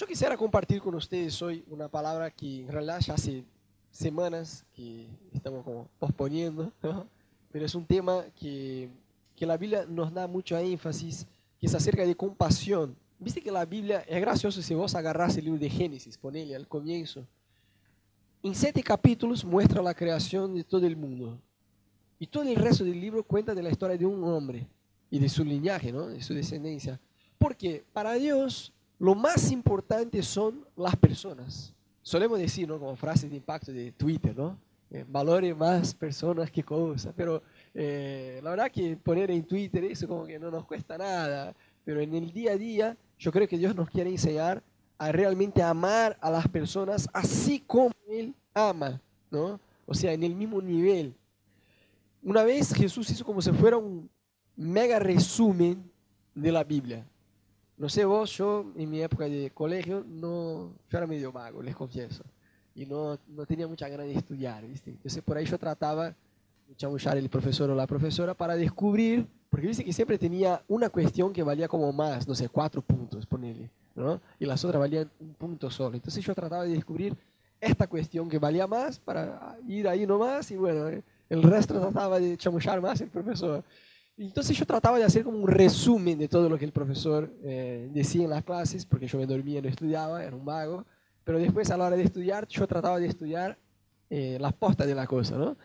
Yo quisiera compartir con ustedes hoy una palabra que en realidad ya hace semanas que estamos como posponiendo, ¿no? pero es un tema que, que la Biblia nos da mucho énfasis, que es acerca de compasión. Viste que la Biblia es gracioso si vos agarras el libro de Génesis, ponele al comienzo. En siete capítulos muestra la creación de todo el mundo. Y todo el resto del libro cuenta de la historia de un hombre y de su linaje, ¿no? de su descendencia. Porque para Dios lo más importante son las personas. Solemos decir, ¿no? como frases de impacto de Twitter, ¿no? Eh, valore más personas que cosas. Pero eh, la verdad que poner en Twitter eso como que no nos cuesta nada. Pero en el día a día yo creo que Dios nos quiere enseñar a realmente amar a las personas así como Él ama, ¿no? O sea, en el mismo nivel. Una vez Jesús hizo como si fuera un mega resumen de la Biblia. No sé vos, yo en mi época de colegio, no, yo era medio vago, les confieso. Y no, no tenía mucha ganas de estudiar, ¿viste? Entonces por ahí yo trataba de chamuchar el profesor o la profesora para descubrir, porque dice que siempre tenía una cuestión que valía como más, no sé, cuatro puntos, ponele, ¿no? Y las otras valían un punto solo. Entonces yo trataba de descubrir esta cuestión que valía más para ir ahí nomás y bueno, el resto trataba de chamuchar más el profesor. Entonces yo trataba de hacer como un resumen de todo lo que el profesor eh, decía en las clases, porque yo me dormía, no estudiaba, era un vago, pero después a la hora de estudiar, yo trataba de estudiar eh, las postas de la cosa, ¿no?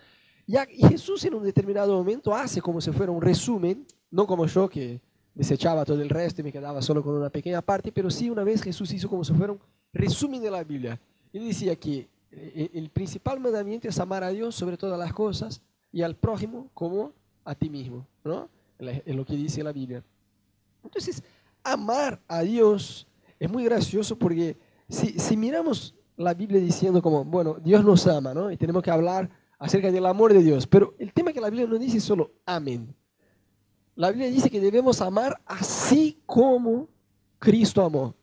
Y, y Jesús en un determinado momento hace como si fuera un resumen, no como yo que desechaba todo el resto y me quedaba solo con una pequeña parte, pero sí una vez Jesús hizo como si fuera un resumen de la Biblia. Él decía que eh, el principal mandamiento es amar a Dios sobre todas las cosas y al prójimo como a ti mismo, ¿no? Es lo que dice la Biblia. Entonces, amar a Dios es muy gracioso porque si, si miramos la Biblia diciendo como, bueno, Dios nos ama, ¿no? Y tenemos que hablar acerca del amor de Dios, pero el tema que la Biblia no dice solo amén. La Biblia dice que debemos amar así como Cristo amó.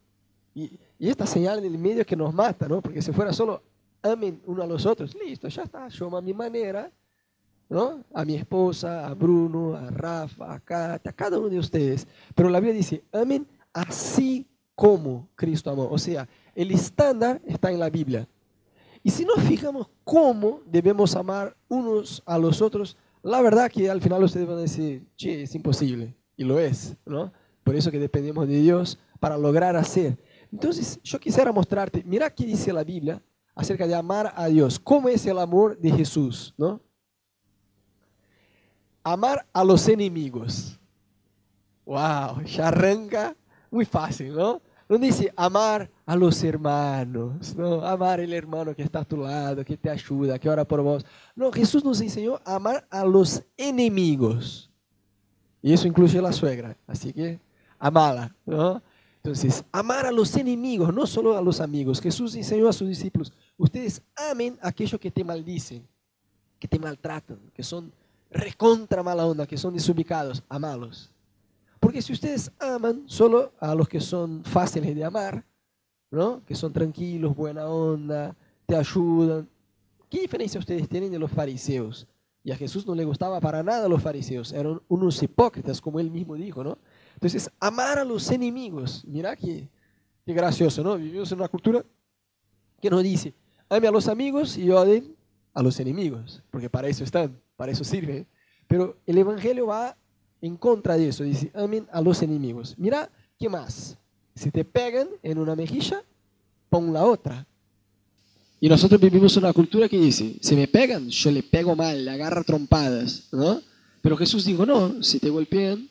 Y, y esta señal en el medio que nos mata, ¿no? Porque si fuera solo amen uno a los otros, listo, ya está, yo amo a mi manera, ¿no? A mi esposa, a Bruno, a Rafa, a Kate, a cada uno de ustedes. Pero la Biblia dice, amen así como Cristo amó. O sea, el estándar está en la Biblia. Y si nos fijamos cómo debemos amar unos a los otros, la verdad que al final ustedes van a decir, che, es imposible. Y lo es, ¿no? Por eso que dependemos de Dios para lograr hacer. Entonces, yo quisiera mostrarte, mira qué dice la Biblia acerca de amar a Dios. ¿Cómo es el amor de Jesús, no? Amar a los enemigos. Wow, ya arranca muy fácil, ¿no? No dice amar a los hermanos, no, amar el hermano que está a tu lado, que te ayuda, que ora por vos. No, Jesús nos enseñó a amar a los enemigos. Y eso incluye a la suegra, así que amala, ¿no? Entonces, amar a los enemigos, no solo a los amigos. Jesús enseñó a sus discípulos, ustedes amen a aquellos que te maldicen, que te maltratan, que son recontra mala onda, que son desubicados, amalos. Porque si ustedes aman solo a los que son fáciles de amar, ¿no? que son tranquilos, buena onda, te ayudan, ¿qué diferencia ustedes tienen de los fariseos? Y a Jesús no le gustaba para nada a los fariseos, eran unos hipócritas, como él mismo dijo, ¿no? Entonces, amar a los enemigos, mira qué, qué gracioso, ¿no? Vivimos en una cultura que nos dice, ame a los amigos y odien a los enemigos, porque para eso están para eso sirve. Pero el Evangelio va en contra de eso, dice, amen a los enemigos. Mira, ¿qué más? Si te pegan en una mejilla, pon la otra. Y nosotros vivimos una cultura que dice, si me pegan, yo le pego mal, le agarra trompadas, ¿no? Pero Jesús dijo, no, si te golpean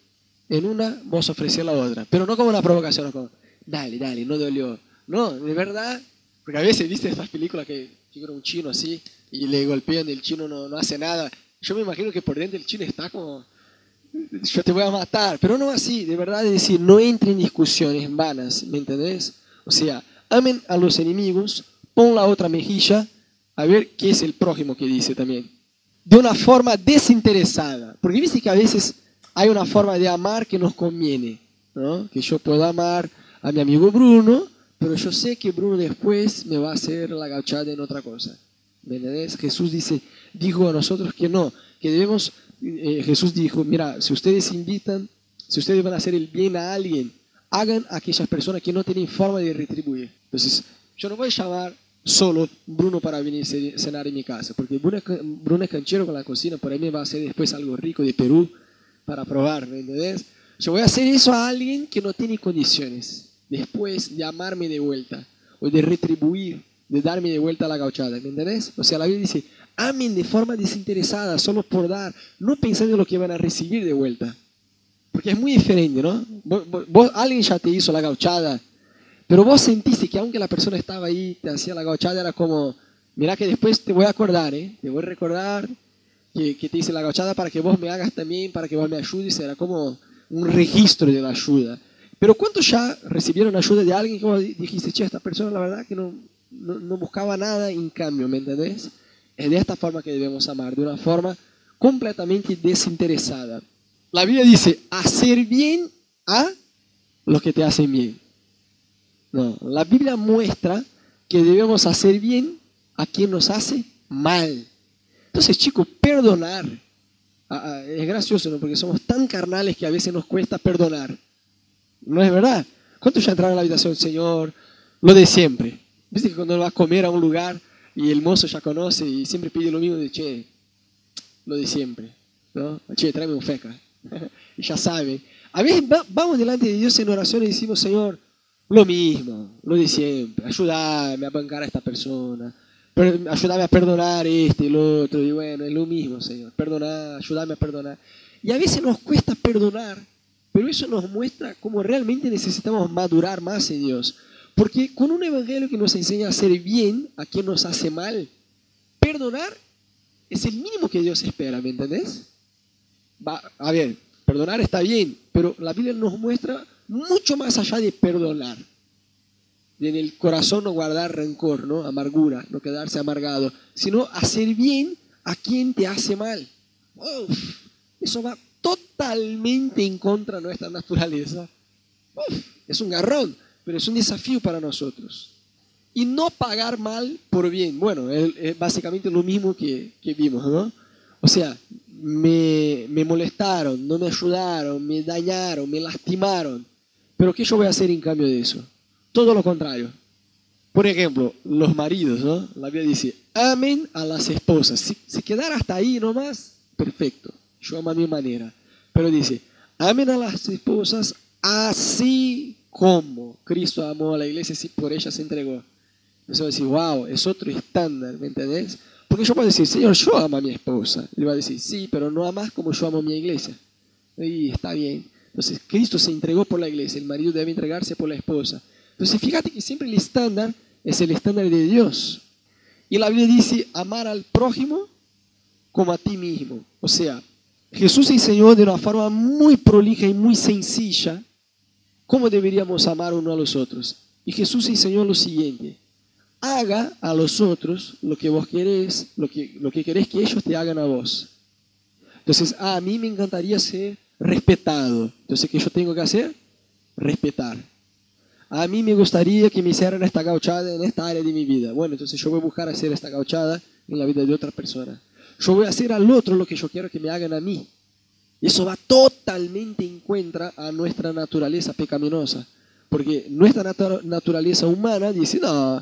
en una, vos ofrecer la otra. Pero no como una provocación, como, dale, dale, no dolió. No, de verdad, porque a veces viste estas películas que figura un chino así y le golpean y el chino no, no hace nada yo me imagino que por dentro el chino está como, yo te voy a matar, pero no así, de verdad es decir, no entre en discusiones vanas, ¿me entendés? O sea, amen a los enemigos, pon la otra mejilla, a ver qué es el prójimo que dice también. De una forma desinteresada, porque viste que a veces hay una forma de amar que nos conviene, ¿no? Que yo puedo amar a mi amigo Bruno, pero yo sé que Bruno después me va a hacer la gauchada en otra cosa. Jesús dice, dijo a nosotros que no, que debemos, eh, Jesús dijo, mira, si ustedes invitan, si ustedes van a hacer el bien a alguien, hagan a aquellas personas que no tienen forma de retribuir. Entonces, yo no voy a llamar solo Bruno para venir a cenar en mi casa, porque Bruno, es canchero con la cocina, por ahí me va a hacer después algo rico de Perú para probar. Yo voy a hacer eso a alguien que no tiene condiciones, después de amarme de vuelta, o de retribuir, de darme de vuelta la gauchada, ¿me entendés? O sea, la Biblia dice, amen de forma desinteresada, solo por dar, no pensando en lo que van a recibir de vuelta. Porque es muy diferente, ¿no? Vos, alguien ya te hizo la gauchada, pero vos sentiste que aunque la persona estaba ahí, te hacía la gauchada, era como, mira que después te voy a acordar, ¿eh? Te voy a recordar que, que te hice la gauchada para que vos me hagas también, para que vos me ayudes, era como un registro de la ayuda. Pero ¿cuántos ya recibieron ayuda de alguien que vos dijiste, che, esta persona la verdad que no, no, buscaba nada en cambio, ¿me entendés? Es de esta forma que debemos amar, de una forma completamente desinteresada. La Biblia dice, hacer bien a los que te hacen bien. No, la Biblia muestra que debemos hacer bien a quien nos hace mal. Entonces, chicos, perdonar. Es gracioso. Porque somos tan carnales que a veces nos cuesta perdonar. ¿No es verdad? ¿Cuántos ya entraron a la habitación, Señor? Lo de siempre. Viste que cuando vas a comer a un lugar y el mozo ya conoce y siempre pide lo mismo de, che, lo de siempre. ¿no? Che, tráeme un feca. y ya sabe. A veces vamos delante de Dios en oración y decimos, Señor, lo mismo, lo de siempre, ayúdame a bancar a esta persona, ayúdame a perdonar este y lo otro, y bueno, es lo mismo, Señor, perdonar, ayúdame a perdonar. Y a veces nos cuesta perdonar, pero eso nos muestra cómo realmente necesitamos madurar más en Dios. Porque con un evangelio que nos enseña a hacer bien a quien nos hace mal, perdonar es el mínimo que Dios espera, ¿me entendés? Va, a ver, perdonar está bien, pero la Biblia nos muestra mucho más allá de perdonar. De en el corazón no guardar rencor, ¿no? Amargura, no quedarse amargado, sino hacer bien a quien te hace mal. eso va totalmente en contra de nuestra naturaleza. es un garrón, pero es un desafío para nosotros. Y no pagar mal por bien. Bueno, es básicamente lo mismo que, que vimos. O sea, me, me molestaron, no me ayudaron, me dañaron, me lastimaron. Pero ¿qué yo voy a hacer en cambio de eso? Todo lo contrario. Por ejemplo, los maridos, ¿no? La Biblia dice, amen a las esposas. Si, si quedara hasta ahí nomás, perfecto. Yo amo a mi manera. Pero dice, amen a las esposas así como Cristo amó a la iglesia y por ella se entregó. Eso decir, wow, es otro estándar, ¿me entendés? Porque yo puedo decir, Señor, yo amo a mi esposa. Él va a decir, sí, pero no amas como yo amo a mi iglesia. Y está bien. Entonces, Cristo se entregó por la iglesia, el marido debe entregarse por la esposa. Entonces, fíjate que siempre el estándar es el estándar de Dios. Y la Biblia dice, amar al prójimo como a ti mismo. O sea, Jesús enseñó de una forma muy prolija y muy sencilla cómo deberíamos amar uno a los otros. Y Jesús enseñó lo siguiente, haga a los otros lo que vos querés, lo que, lo que querés que ellos te hagan a vos. Entonces, a mí me encantaría ser respetado. Entonces, ¿qué yo tengo que hacer? Respetar. A mí me gustaría que me hicieran esta gauchada en esta área de mi vida. Bueno, entonces yo voy a buscar hacer esta gauchada en la vida de otra persona. Yo voy a hacer al otro lo que yo quiero que me hagan a mí. Y eso va totalmente en contra a nuestra naturaleza pecaminosa. Porque nuestra naturaleza humana dice, no,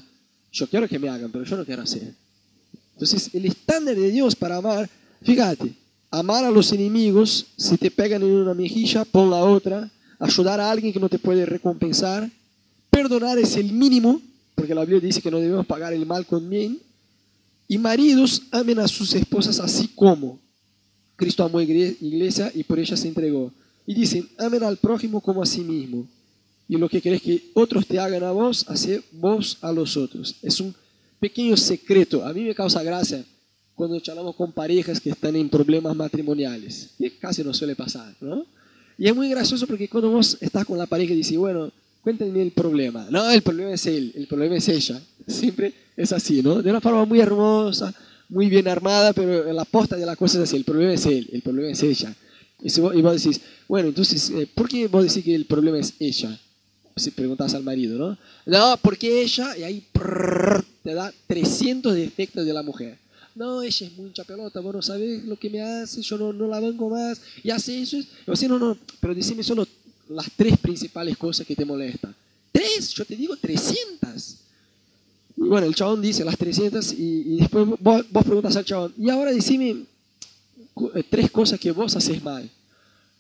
yo quiero que me hagan, pero yo no quiero hacer. Entonces, el estándar de Dios para amar, fíjate, amar a los enemigos, si te pegan en una mejilla, pon la otra, ayudar a alguien que no te puede recompensar, perdonar es el mínimo, porque la Biblia dice que no debemos pagar el mal con bien, y maridos amen a sus esposas así como Cristo amó iglesia y por ella se entregó. Y dicen, amen al prójimo como a sí mismo. Y lo que querés que otros te hagan a vos, hacer vos a los otros. Es un pequeño secreto. A mí me causa gracia cuando charlamos con parejas que están en problemas matrimoniales, que casi no suele pasar, ¿no? Y es muy gracioso porque cuando vos estás con la pareja y dices, bueno, cuéntenme el problema. No, el problema es él, el problema es ella. Siempre es así, ¿no? De una forma muy hermosa, muy bien armada, pero la posta de la cosa es así, el problema es él, el problema es ella. Y, vos, decís, bueno, entonces, eh, ¿por qué vos decís que el problema es ella? Si preguntas al marido, ¿no? No, porque ella, y ahí te da 300 defectos de la mujer no, ella es mucha pelota, vos no sabés lo que me hace, yo no, no la banco más, y hace eso. Yo así, no, no, pero decime solo las tres principales cosas que te molestan. Tres, yo te digo 300. Y bueno, el chabón dice las 300 y, después vos, preguntas al chabón, y ahora decime eh, tres cosas que vos haces mal.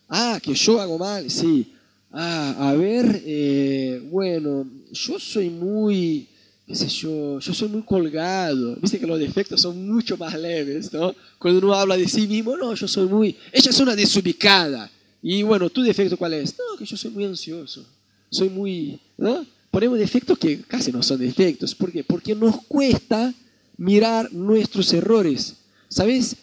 Ah, que yo hago mal, sí. Ah, a ver, eh, bueno, yo soy muy, qué sé yo, yo soy muy colgado. Viste que los defectos son mucho más leves, ¿no? Cuando uno habla de sí mismo, no, yo soy muy, ella es una desubicada. Y bueno, ¿tu defecto cuál es? No, que yo soy muy ansioso, soy muy, ¿no? Ponemos defectos que casi no son defectos. ¿Por qué? Porque nos cuesta mirar nuestros errores. ¿Sabes?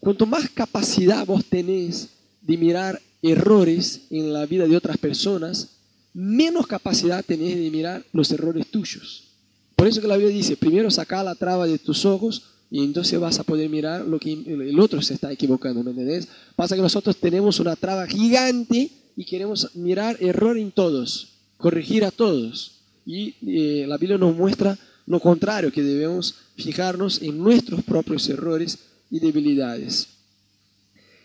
Cuanto más capacidad vos tenés de mirar errores en la vida de otras personas, menos capacidad tenés de mirar los errores tuyos. Por eso que la Biblia dice, primero saca la traba de tus ojos y entonces vas a poder mirar lo que el otro se está equivocando, ¿me entendés? Pasa que nosotros tenemos una traba gigante y queremos mirar error en todos, corregir a todos. Y eh, la Biblia nos muestra lo contrario, que debemos fijarnos en nuestros propios errores y debilidades.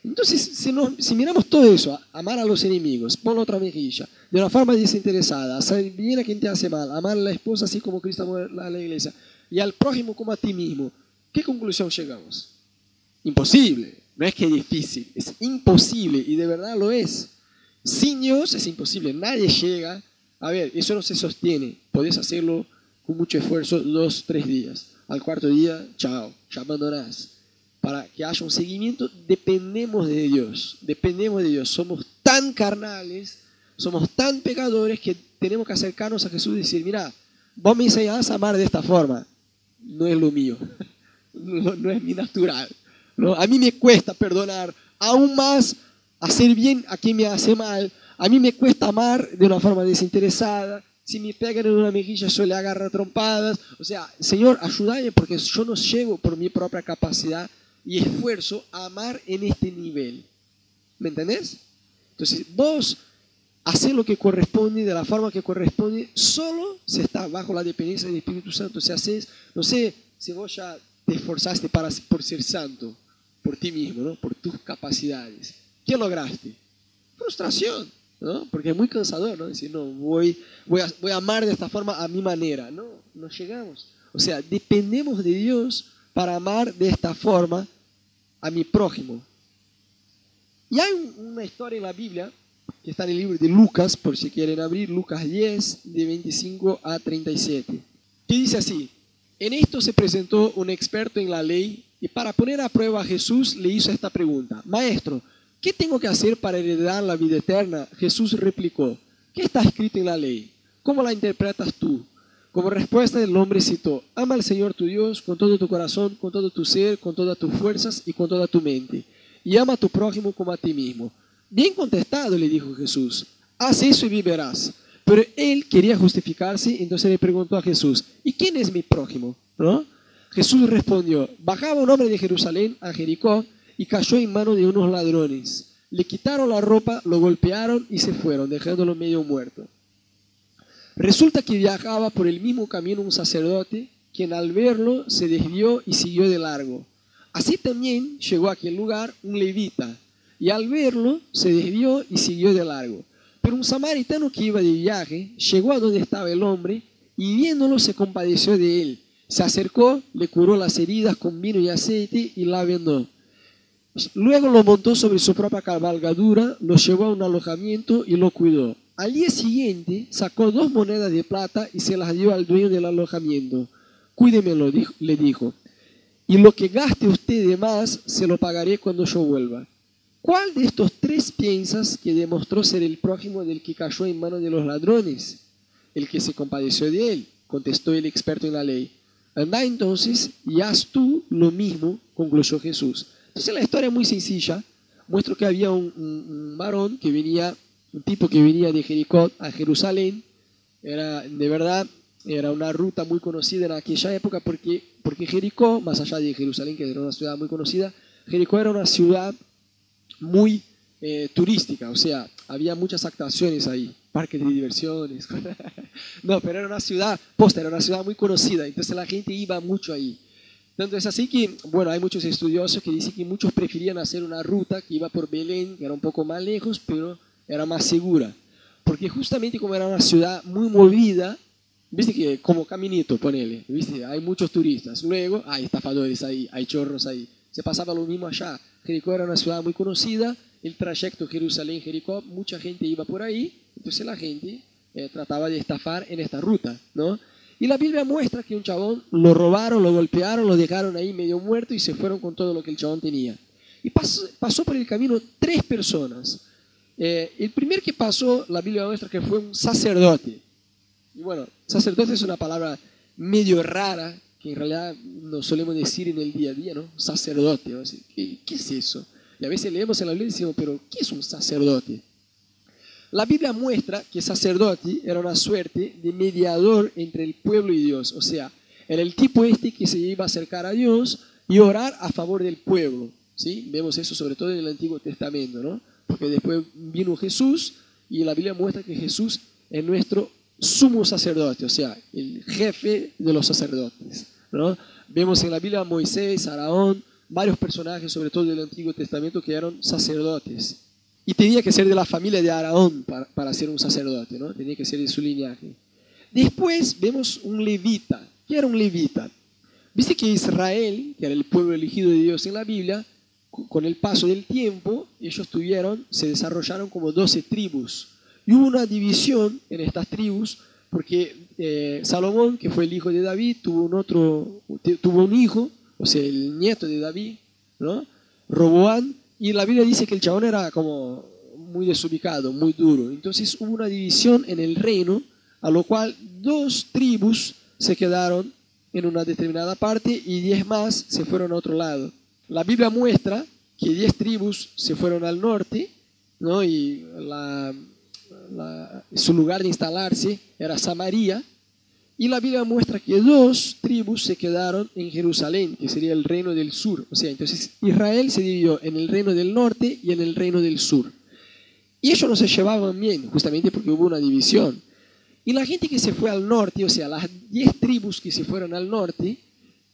Entonces, si, miramos todo eso, amar a los enemigos, pon otra mejilla, de una forma desinteresada, hacer bien a quien te hace mal, amar a la esposa así como Cristo amó a la iglesia, y al prójimo como a ti mismo, ¿qué conclusión llegamos? Imposible, no es que es difícil, es imposible, y de verdad lo es. Sin Dios es imposible, nadie llega. A ver, eso no se sostiene, podés hacerlo con mucho esfuerzo dos, tres días. Al cuarto día, chao, ya abandonás para que haya un seguimiento, dependemos de Dios, dependemos de Dios. Somos tan carnales, somos tan pecadores que tenemos que acercarnos a Jesús y decir, mira, vos me enseñás a amar de esta forma, no es lo mío, no, es mi natural. ¿no? A mí me cuesta perdonar, aún más hacer bien a quien me hace mal, a mí me cuesta amar de una forma desinteresada, si me pegan en una mejilla yo le agarro trompadas, o sea, Señor, ayúdame porque yo no llego por mi propia capacidad y esfuerzo a amar en este nivel. ¿Me entendés? Entonces, vos hacer lo que corresponde de la forma que corresponde, solo se está bajo la dependencia del Espíritu Santo. Si haces, no sé, si vos ya te esforzaste para, por ser santo, por ti mismo, ¿no? por tus capacidades, ¿qué lograste? Frustración, ¿no? Porque es muy cansador, ¿no? Decir, no, voy, voy, a, voy a amar de esta forma a mi manera. No, no llegamos. O sea, dependemos de Dios para amar de esta forma a mi prójimo. Y hay una historia en la Biblia que está en el libro de Lucas, por si quieren abrir, Lucas 10, de 25 a 37, que dice así, en esto se presentó un experto en la ley y para poner a prueba a Jesús le hizo esta pregunta, Maestro, ¿qué tengo que hacer para heredar la vida eterna? Jesús replicó, ¿qué está escrito en la ley? ¿Cómo la interpretas tú? Como respuesta el hombre citó, ama al Señor tu Dios con todo tu corazón, con todo tu ser, con todas tus fuerzas y con toda tu mente. Y ama a tu prójimo como a ti mismo. Bien contestado, le dijo Jesús, haz eso y vivirás. Pero él quería justificarse, entonces le preguntó a Jesús, ¿y quién es mi prójimo? ¿No? Jesús respondió, bajaba un hombre de Jerusalén a Jericó y cayó en manos de unos ladrones. Le quitaron la ropa, lo golpearon y se fueron, dejándolo medio muerto. Resulta que viajaba por el mismo camino un sacerdote, quien al verlo se desvió y siguió de largo. Así también llegó a aquel lugar un levita, y al verlo se desvió y siguió de largo. Pero un samaritano que iba de viaje llegó a donde estaba el hombre, y viéndolo se compadeció de él. Se acercó, le curó las heridas con vino y aceite y la vendó. Luego lo montó sobre su propia cabalgadura, lo llevó a un alojamiento y lo cuidó. Al día siguiente sacó dos monedas de plata y se las dio al dueño del alojamiento. Cuídemelo, le dijo, y lo que gaste usted de más se lo pagaré cuando yo vuelva. ¿Cuál de estos tres piensas que demostró ser el prójimo del que cayó en manos de los ladrones? El que se compadeció de él, contestó el experto en la ley. Anda entonces y haz tú lo mismo, concluyó Jesús. Entonces la historia es muy sencilla. Muestro que había un, un varón que venía un tipo que venía de Jericó a Jerusalén. Era, de verdad, era una ruta muy conocida en aquella época porque, porque Jericó, más allá de Jerusalén, que era una ciudad muy conocida, Jericó era una ciudad muy eh, turística, o sea, había muchas actuaciones ahí, parques de diversiones. no, pero era una ciudad, posta, era una ciudad muy conocida, entonces la gente iba mucho ahí. Tanto es así que, bueno, hay muchos estudiosos que dicen que muchos preferían hacer una ruta que iba por Belén, que era un poco más lejos, pero era más segura. porque justamente como era una ciudad muy movida, viste que como caminito, ponele, viste, hay muchos turistas, luego hay estafadores ahí, hay chorros ahí. Se pasaba lo mismo allá. Jericó era una ciudad muy conocida, el trayecto Jerusalén-Jericó, mucha gente iba por ahí, entonces la gente eh, trataba de estafar en esta ruta, ¿no? Y la Biblia muestra que un chabón lo robaron, lo golpearon, lo dejaron ahí medio muerto y se fueron con todo lo que el chabón tenía. Y pasó, pasó por el camino tres personas. Eh, el primer que pasó, la Biblia muestra que fue un sacerdote. Y bueno, sacerdote es una palabra medio rara, que en realidad no solemos decir en el día a día, ¿no? Sacerdote. ¿Qué, ¿Qué es eso? Y a veces leemos en la Biblia y decimos, pero ¿qué es un sacerdote? La Biblia muestra que sacerdote era una suerte de mediador entre el pueblo y Dios. O sea, era el tipo este que se iba a acercar a Dios y orar a favor del pueblo. ¿sí? Vemos eso sobre todo en el Antiguo Testamento, ¿no? Porque después vino Jesús y la Biblia muestra que Jesús es nuestro sumo sacerdote, o sea, el jefe de los sacerdotes. ¿no? Vemos en la Biblia a Moisés, Araón, varios personajes, sobre todo del Antiguo Testamento, que eran sacerdotes. Y tenía que ser de la familia de Araón para, para ser un sacerdote, ¿no? tenía que ser de su linaje. Después vemos un levita. ¿Qué era un levita? Viste que Israel, que era el pueblo elegido de Dios en la Biblia, con el paso del tiempo, ellos tuvieron, se desarrollaron como 12 tribus. Y hubo una división en estas tribus, porque eh, Salomón, que fue el hijo de David, tuvo un, otro, tuvo un hijo, o sea, el nieto de David, ¿no? Roboán, y la Biblia dice que el chabón era como muy desubicado, muy duro. Entonces hubo una división en el reino, a lo cual dos tribus se quedaron en una determinada parte y diez más se fueron a otro lado. La Biblia muestra que diez tribus se fueron al norte, ¿no? y la, la, su lugar de instalarse era Samaria, y la Biblia muestra que dos tribus se quedaron en Jerusalén, que sería el reino del sur. O sea, entonces Israel se dividió en el reino del norte y en el reino del sur. Y ellos no se llevaban bien, justamente porque hubo una división. Y la gente que se fue al norte, o sea, las diez tribus que se fueron al norte,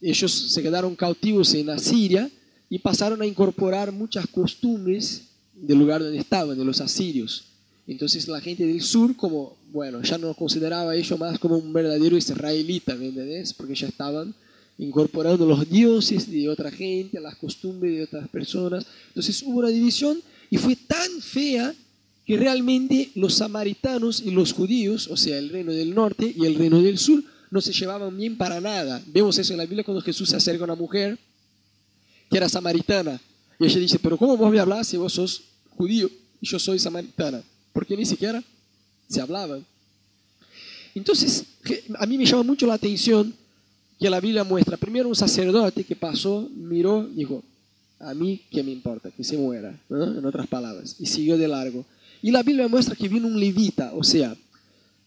ellos se quedaron cautivos en Asiria y pasaron a incorporar muchas costumbres del lugar donde estaban, de los asirios. Entonces la gente del sur, como, bueno, ya no consideraba a ellos más como un verdadero israelita, ¿me entendés? Porque ya estaban incorporando los dioses de otra gente, las costumbres de otras personas. Entonces hubo una división y fue tan fea que realmente los samaritanos y los judíos, o sea, el reino del norte y el reino del sur, no se llevaban bien para nada. Vemos eso en la Biblia cuando Jesús se acerca a una mujer que era samaritana. Y ella dice, pero ¿cómo vos me hablas si vos sos judío y yo soy samaritana? porque ni siquiera se hablaban. Entonces, a mí me llama mucho la atención que la Biblia muestra primero un sacerdote que pasó, miró, dijo, a mí qué me importa, que se muera, en otras palabras, y siguió de largo. Y la Biblia muestra que vino un levita, o sea,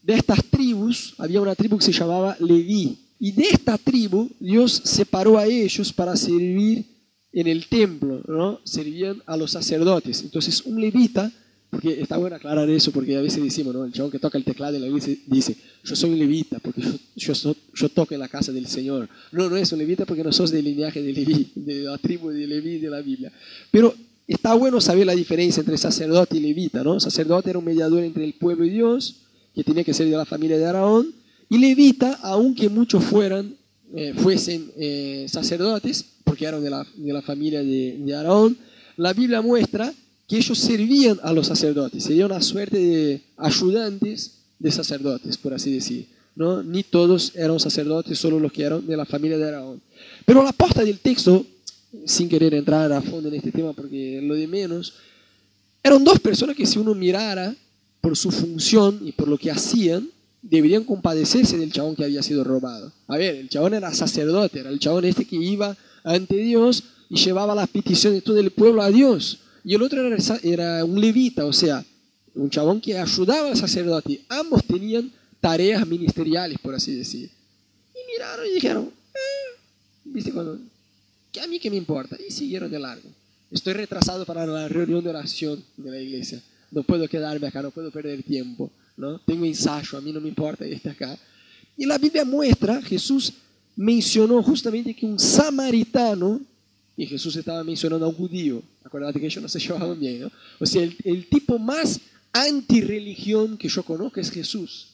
de estas tribus, había una tribu que se llamaba Leví, y de esta tribu Dios separó a ellos para servir en el templo, ¿no? Servían a los sacerdotes. Entonces, un levita porque está bueno aclarar eso, porque a veces decimos, ¿no? El chabón que toca el teclado en la iglesia dice, yo soy un levita, porque yo, yo, yo, toco en la casa del Señor. No, no es un levita porque no sos del linaje de Leví, de la tribu de Leví de la Biblia. Pero está bueno saber la diferencia entre sacerdote y levita, ¿no? Sacerdote era un mediador entre el pueblo y Dios, que tenía que ser de la familia de Araón, y levita, aunque muchos fueran, eh, fuesen eh, sacerdotes, porque eran de la, de la familia de, de Araón, la Biblia muestra que ellos servían a los sacerdotes, serían una suerte de ayudantes de sacerdotes, por así decir. ¿no? Ni todos eran sacerdotes, solo los que eran de la familia de Araón. Pero la posta del texto, sin querer entrar a fondo en este tema porque lo de menos, eran dos personas que si uno mirara por su función y por lo que hacían, deberían compadecerse del chabón que había sido robado. A ver, el chabón era sacerdote, era el chabón este que iba ante Dios y llevaba las peticiones de todo el pueblo a Dios y el otro era, un levita, o sea, un chabón que ayudaba al sacerdote. Ambos tenían tareas ministeriales, por así decir. Y miraron y dijeron, eh", ¿viste cuando? ¿Qué a mí qué me importa? Y siguieron de largo. Estoy retrasado para la reunión de oración de la iglesia. No puedo quedarme acá, no puedo perder tiempo. ¿no? Tengo ensayo, a mí no me importa estar acá. Y la Biblia muestra, Jesús mencionó justamente que un samaritano y Jesús estaba mencionando a un judío. Acuérdate que ellos no se llevaban bien, ¿no? O sea, el, el tipo más antirreligión que yo conozco es Jesús.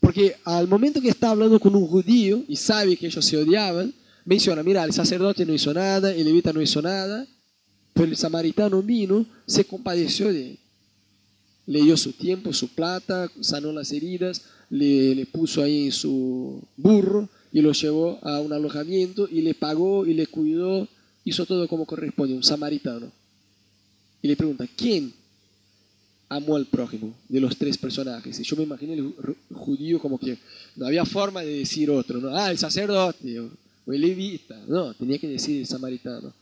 Porque al momento que está hablando con un judío y sabe que ellos se odiaban, menciona, mira, el sacerdote no hizo nada, el levita no hizo nada, pero el samaritano vino, se compadeció de él. Le dio su tiempo, su plata, sanó las heridas, le, le puso ahí en su burro y lo llevó a un alojamiento y le pagó y le cuidó, hizo todo como corresponde, un samaritano. Y le pregunta, ¿quién amó al prójimo de los tres personajes? Y yo me imaginé el judío como que no había forma de decir otro, ¿no? Ah, el sacerdote o el levita, no, tenía que decir el samaritano.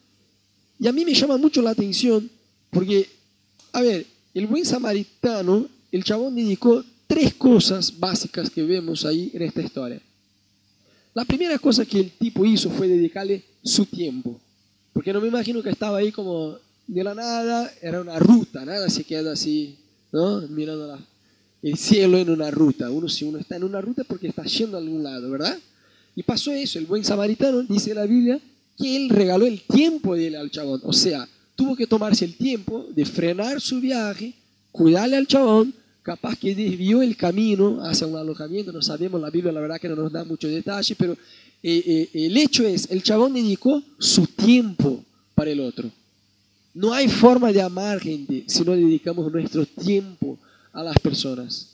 Y a mí me llama mucho la atención porque, a ver, el buen samaritano, el chabón dedicó tres cosas básicas que vemos ahí en esta historia. La primera cosa que el tipo hizo fue dedicarle su tiempo. Porque no me imagino que estaba ahí como de la nada, era una ruta, nada se queda así, ¿no? Mirando el cielo en una ruta. Uno si uno está en una ruta porque está yendo a algún lado, ¿verdad? Y pasó eso, el buen samaritano, dice la Biblia, que él regaló el tiempo de él al chabón. O sea, tuvo que tomarse el tiempo de frenar su viaje, cuidarle al chabón, capaz que desvió el camino hacia un alojamiento, no sabemos, la Biblia la verdad que no nos da mucho detalle, pero eh, eh, el hecho es, el chabón dedicó su tiempo para el otro. No hay forma de amar gente si no dedicamos nuestro tiempo a las personas.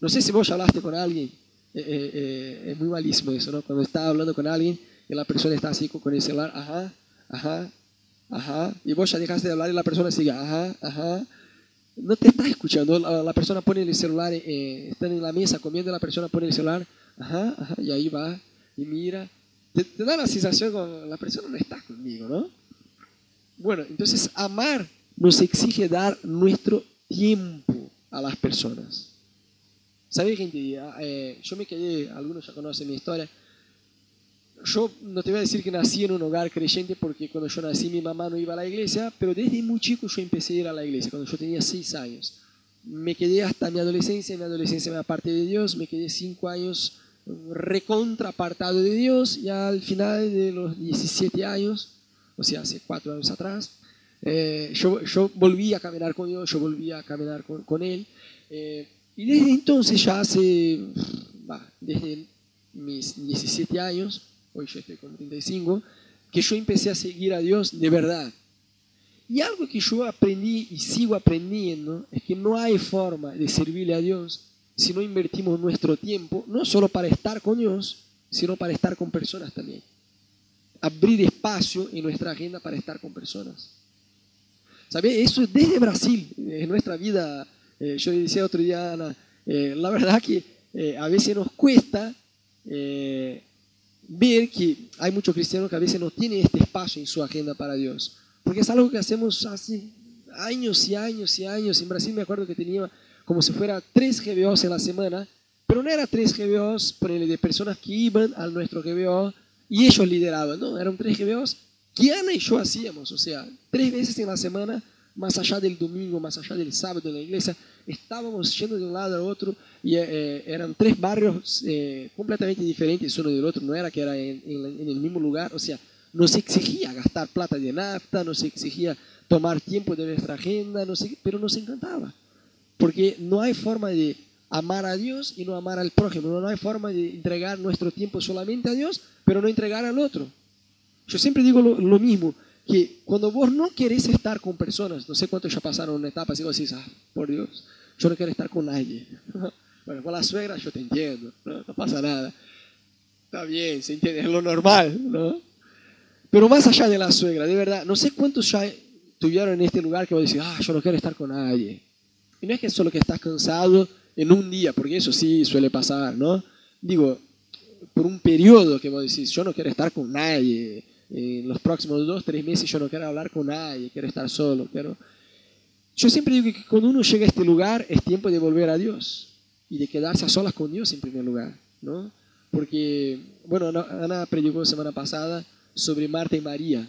No sé si vos hablaste con alguien, eh, es muy malísimo eso, ¿no? Cuando estás hablando con alguien y la persona está así con el celular, ajá, ajá, ajá, y vos ya dejaste de hablar y la persona sigue, ajá, ajá, no te está escuchando. La, persona pone el celular, eh, están en la mesa comiendo, la persona pone el celular, ajá, ajá, y ahí va, y mira. Te, da la sensación que la persona no está conmigo, ¿no? Bueno, entonces amar nos exige dar nuestro tiempo a las personas. ¿Sabes, gente? Eh, yo me quedé, algunos ya conocen mi historia, yo no te voy a decir que nací en un hogar creyente porque cuando yo nací mi mamá no iba a la iglesia, pero desde muy chico yo empecé a ir a la iglesia, cuando yo tenía seis años. Me quedé hasta mi adolescencia, en mi adolescencia me aparté de Dios, me quedé cinco años recontra apartado de Dios y al final de los 17 años, o sea, hace cuatro años atrás, eh, yo, yo, volví a caminar con Dios, yo volví a caminar con, con Él. Eh, y desde entonces, ya hace, bah, desde mis 17 años, hoy yo estoy con 35, que yo empecé a seguir a Dios de verdad. Y algo que yo aprendí y sigo aprendiendo es que no hay forma de servirle a Dios si no invertimos nuestro tiempo, no solo para estar con Dios, sino para estar con personas también. Abrir espacio en nuestra agenda para estar con personas. ¿Sabes? Eso es desde Brasil, en nuestra vida. Eh, yo decía otro día, Ana, eh, la verdad que eh, a veces nos cuesta ver que hay muchos cristianos que a veces no tienen este espacio en su agenda para Dios. Porque es algo que hacemos hace años y años y años. En Brasil me acuerdo que tenía como si fuera tres GBOs en la semana, pero no eran tres GBOs de personas que iban a nuestro GBO y ellos lideraban, no, eran tres GBOs que Ana y yo hacíamos, o sea, tres veces en la semana, más allá del domingo, más allá del sábado en la iglesia, estábamos yendo de un lado al otro y eh, eran tres barrios eh, completamente diferentes uno del otro, no era que era en, el mismo lugar, o sea, nos exigía gastar plata de nafta, nos exigía tomar tiempo de nuestra agenda, pero nos encantaba, porque no hay forma de amar a Dios y no amar al prójimo, no hay forma de entregar nuestro tiempo solamente a Dios, pero no entregar al otro. Yo siempre digo lo, mismo, que cuando vos no querés estar con personas, no sé cuántos ya pasaron una etapa, así vos decís, ah, por Dios, yo no quiero estar con nadie. Bueno, con la suegra yo te entiendo, no, pasa nada. Está bien, se entiende, es lo normal, ¿no? Pero más allá de la suegra, de verdad, no sé cuántos ya estuvieron en este lugar que vos decís, ah, yo no quiero estar con nadie. Y no es que solo que estás cansado en un día, porque eso sí suele pasar, ¿no? Digo, por un periodo que vos decís, yo no quiero estar con nadie, en los próximos dos, tres meses yo no quiero hablar con nadie, quiero estar solo, quiero yo siempre digo que cuando uno llega a este lugar es tiempo de volver a Dios y de quedarse a solas con Dios en primer lugar, ¿no? Porque, bueno, Ana predicó semana pasada sobre Marta y María.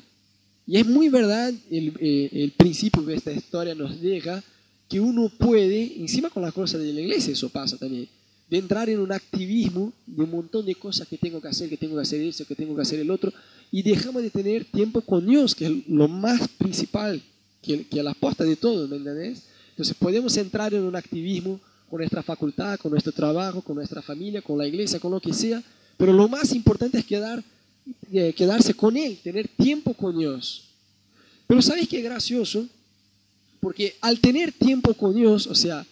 Y es muy verdad el, eh, el principio que esta historia nos deja, que uno puede, encima con las cosas de la iglesia eso pasa también, de entrar en un activismo de un montón de cosas que tengo que hacer, que tengo que hacer eso, que tengo que hacer el otro, y dejamos de tener tiempo con Dios, que es lo más principal que, que la posta de todo, ¿me entendés? Entonces podemos entrar en un activismo con nuestra facultad, con nuestro trabajo, con nuestra familia, con la iglesia, con lo que sea, pero lo más importante es quedar, eh, quedarse con Él, tener tiempo con Dios. Pero ¿sabes qué gracioso? Porque al tener tiempo con Dios, o sea,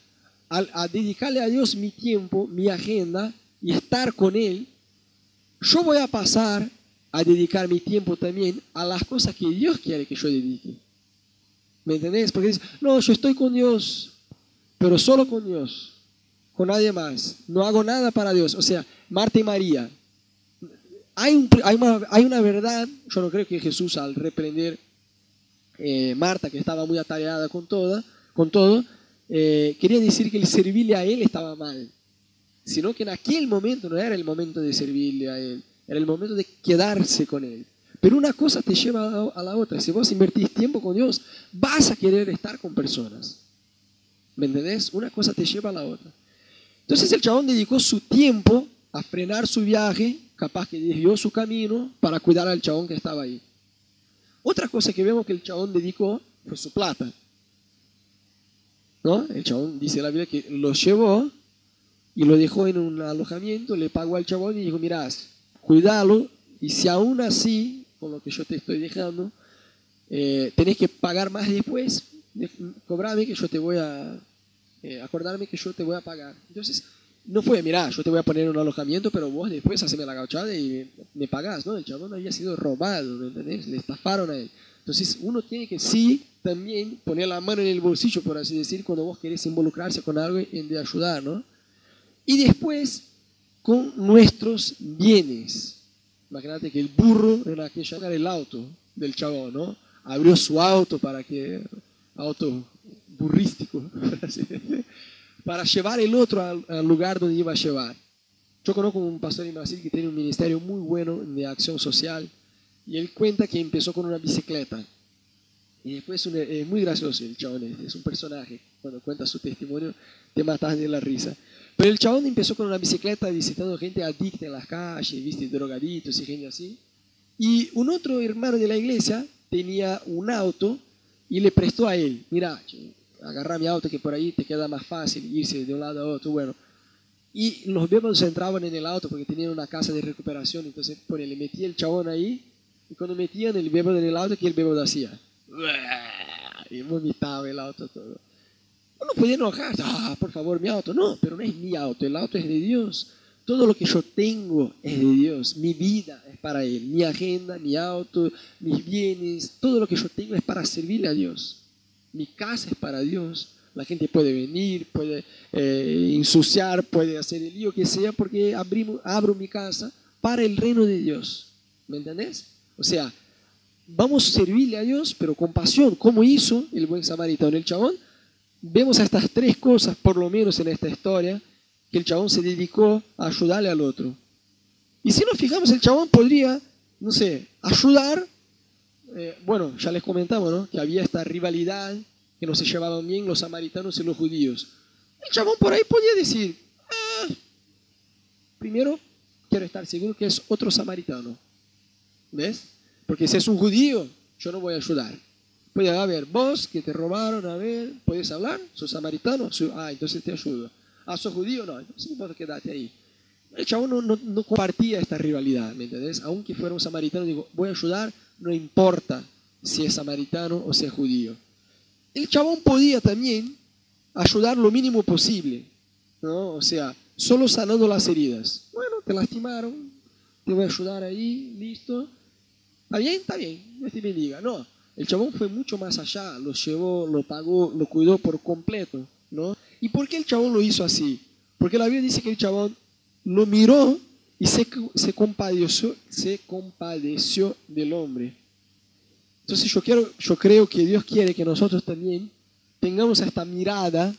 al a dedicarle a Dios mi tiempo, mi agenda y estar con Él, yo voy a pasar a dedicar mi tiempo también a las cosas que Dios quiere que yo dedique. ¿Me entendés? Porque dices, no, yo estoy con Dios, pero solo con Dios, con nadie más. No hago nada para Dios. O sea, Marta y María. Hay, hay, una, hay una, verdad, yo no creo que Jesús al reprender eh, Marta, que estaba muy atareada con, toda, con todo, eh, quería decir que el servirle a Él estaba mal, sino que en aquel momento no era el momento de servirle a Él, era el momento de quedarse con Él. Pero una cosa te lleva a la otra. Si vos invertís tiempo con Dios, vas a querer estar con personas. ¿Me entendés? Una cosa te lleva a la otra. Entonces el chabón dedicó su tiempo a frenar su viaje, capaz que desvió su camino para cuidar al chabón que estaba ahí. Otra cosa que vemos que el chabón dedicó fue su plata. ¿No? El chabón dice la Biblia que lo llevó y lo dejó en un alojamiento, le pagó al chabón y dijo, mirás, cuídalo y si aún así, con lo que yo te estoy dejando, eh, tenés que pagar más después, cobrame que yo te voy a, eh, acordarme que yo te voy a pagar. Entonces, no fue, mira, yo te voy a poner un alojamiento, pero vos después haceme la gauchada y me, pagás, ¿no? El chabón había sido robado, ¿me entendés? Le estafaron a él. Entonces, uno tiene que sí también poner la mano en el bolsillo, por así decir, cuando vos querés involucrarse con algo en de ayudar, ¿no? Y después, con nuestros bienes. Imagínate que el burro era aquella era el auto del chabón, ¿no? Abrió su auto para que, auto burrístico, para llevar el otro al, lugar donde iba a llevar. Yo conozco un pastor en Brasil que tiene un ministerio muy bueno de acción social y él cuenta que empezó con una bicicleta. Y después es muy gracioso el chabón, es un personaje. Cuando cuenta su testimonio te matas de la risa. Pero el chabón empezó con una bicicleta visitando gente adicta en las calles, viste, drogaditos y gente así. Y un otro hermano de la iglesia tenía un auto y le prestó a él. Mira, agarrar mi auto que por ahí te queda más fácil irse de un lado a otro. Bueno, y los bebos entraban en el auto porque tenían una casa de recuperación, entonces le metía el chabón ahí y cuando metían el bebo en el auto, ¿qué el bebo hacía? Y vomitaba el auto todo. Uno podía enojar, ah, por favor, mi auto. No, pero no es mi auto, el auto es de Dios. Todo lo que yo tengo es de Dios. Mi vida es para Él. Mi agenda, mi auto, mis bienes, todo lo que yo tengo es para servirle a Dios mi casa es para Dios. La gente puede venir, puede eh, ensuciar, puede hacer el lío que sea, porque abrimos, abro mi casa para el reino de Dios. ¿Me entendés? O sea, vamos a servirle a Dios, pero con pasión, como hizo el buen samaritano. El chabón, vemos estas tres cosas, por lo menos en esta historia, que el chabón se dedicó a ayudarle al otro. Y si nos fijamos, el chabón podría, no sé, ayudar eh, bueno, ya les comentamos, ¿no? Que había esta rivalidad, que no se llevaban bien los samaritanos y los judíos. El chabón por ahí podía decir, ah, primero quiero estar seguro que es otro samaritano. ¿Ves? Porque si es un judío, yo no voy a ayudar. Puede haber vos que te robaron, a ver, ¿puedes hablar? ¿Sos samaritano? Ah, entonces te ayudo. Ah, ¿sos judío? No, entonces no quedarte ahí. El chabón no, no, no, compartía esta rivalidad, ¿me entendés? Aunque fuera un samaritano, digo, voy a ayudar, no importa si es samaritano o si es judío. El chabón podía también ayudar lo mínimo posible, ¿no? O sea, solo sanando las heridas. Bueno, te lastimaron, te voy a ayudar ahí, listo. ¿Está bien? Está bien, Dios te bendiga. No, el chabón fue mucho más allá, lo llevó, lo pagó, lo cuidó por completo, ¿no? ¿Y por qué el chabón lo hizo así? Porque la Biblia dice que el chabón lo miró y se, compadeció, del hombre. Entonces yo, quiero, yo creo que Dios quiere que nosotros también tengamos esta mirada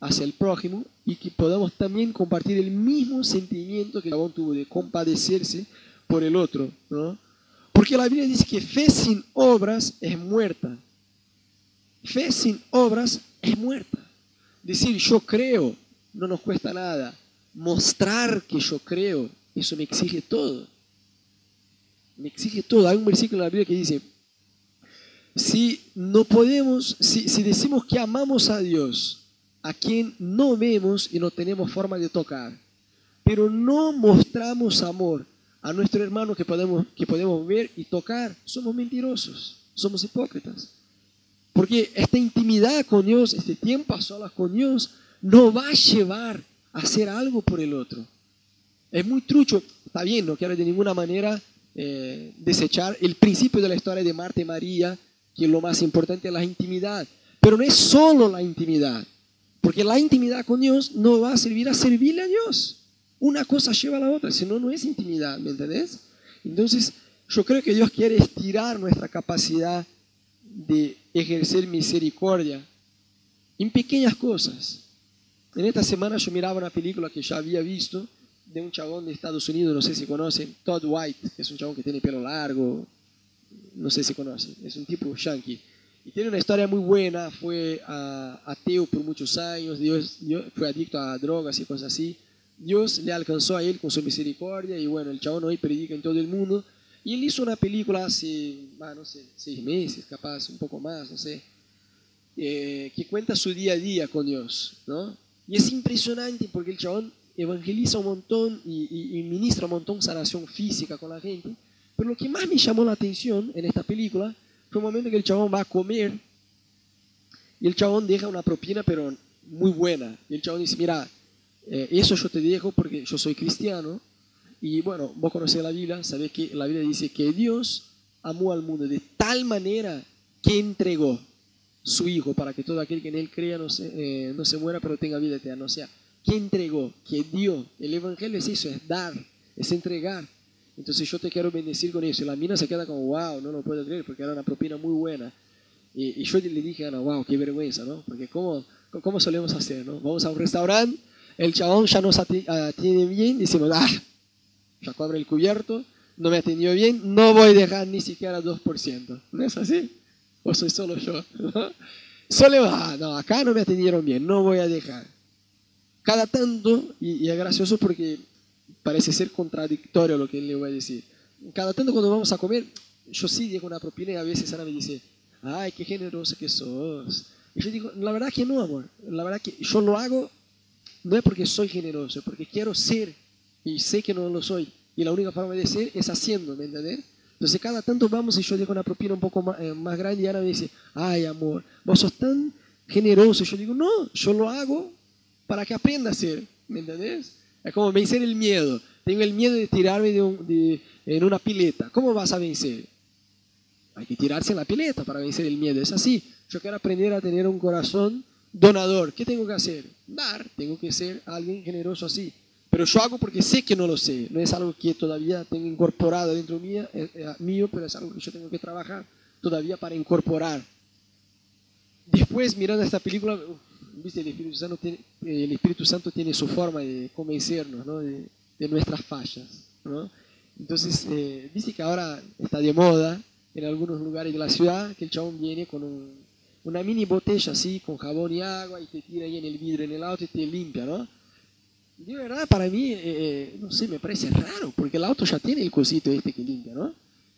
hacia el prójimo y que podamos también compartir el mismo sentimiento que el tuvo de compadecerse por el otro. ¿no? Porque la Biblia dice que fe sin obras es muerta. Fe sin obras es muerta. Decir yo creo no nos cuesta nada. Mostrar que yo creo eso me exige todo. Me exige todo. Hay un versículo en la Biblia que dice, si no podemos, si, si decimos que amamos a Dios, a quien no vemos y no tenemos forma de tocar, pero no mostramos amor a nuestro hermano que podemos, que podemos ver y tocar, somos mentirosos, somos hipócritas. Porque esta intimidad con Dios, este tiempo a solas con Dios, no va a llevar hacer algo por el otro. Es muy trucho, está bien, no quiero de ninguna manera eh, desechar el principio de la historia de Marta y María, que lo más importante es la intimidad. Pero no es solo la intimidad, porque la intimidad con Dios no va a servir a servirle a Dios. Una cosa lleva a la otra, si no, no es intimidad, ¿me entendés? Entonces, yo creo que Dios quiere estirar nuestra capacidad de ejercer misericordia en pequeñas cosas. En esta semana yo miraba una película que ya había visto de un chabón de Estados Unidos, no sé si conocen, Todd White, que es un chabón que tiene pelo largo, no sé si conocen, es un tipo yankee. Y tiene una historia muy buena, fue ateo por muchos años, Dios, fue adicto a drogas y cosas así. Dios le alcanzó a él con su misericordia y bueno, el chabón hoy predica en todo el mundo. Y él hizo una película hace, no sé, seis meses, capaz, un poco más, no sé, eh, que cuenta su día a día con Dios, ¿no? Y es impresionante porque el chabón evangeliza un montón y, y, ministra un montón sanación física con la gente. Pero lo que más me llamó la atención en esta película fue un momento que el chabón va a comer y el chabón deja una propina, pero muy buena. Y el chabón dice, mira, eh, eso yo te dejo porque yo soy cristiano. Y bueno, vos conocés la Biblia, sabés que la Biblia dice que Dios amó al mundo de tal manera que entregó su Hijo para que todo aquel que en Él crea no se, eh, no se muera, pero tenga vida eterna. O sea, que entregó, que dio. El Evangelio es eso, es dar, es entregar. Entonces yo te quiero bendecir con eso. Y la mina se queda como, wow, no lo puedo creer, porque era una propina muy buena. Y, yo le dije Ana, wow, qué vergüenza, ¿no? Porque ¿cómo, cómo solemos hacer, ¿no? Vamos a un restaurante, el chabón ya nos atiende bien, decimos, ah, ya cobra el cubierto, no me atendió bien, no voy a dejar ni siquiera 2%. ¿No es así? ¿O soy solo yo? Solo, ah, no, acá no me atendieron bien, no voy a dejar cada tanto, y, es gracioso porque parece ser contradictorio lo que le voy a decir, cada tanto cuando vamos a comer, yo sí digo una propina y a veces Ana me dice, ay, qué generoso que sos. Y yo digo, la verdad que no, amor, la verdad que yo lo hago no es porque soy generoso, es porque quiero ser y sé que no lo soy. Y la única forma de ser es haciendo, ¿me entiendes? Entonces cada tanto vamos y yo digo una propina un poco más, eh, más grande y Ana me dice, ay, amor, vos sos tan generoso. Yo digo, no, yo lo hago para que aprenda a ser, ¿me entendés? Es como vencer el miedo. Tengo el miedo de tirarme en una pileta. ¿Cómo vas a vencer? Hay que tirarse en la pileta para vencer el miedo. Es así. Yo quiero aprender a tener un corazón donador. ¿Qué tengo que hacer? Dar. Tengo que ser alguien generoso así. Pero yo hago porque sé que no lo sé. No es algo que todavía tengo incorporado dentro mío, eh, eh, mío pero es algo que yo tengo que trabajar todavía para incorporar. Después, mirando esta película, ¿viste? El, Espíritu Santo tiene, el Espíritu Santo tiene su forma de convencernos ¿no? de, de, nuestras fallas. ¿no? Entonces, eh, dice que ahora está de moda en algunos lugares de la ciudad que el chabón viene con un, una mini botella así, con jabón y agua, y te tira ahí en el vidrio en el auto y te limpia, ¿no? De verdad, para mí, eh, eh, no sé, me parece raro, porque el auto ya tiene el cosito este que limpia, ¿no?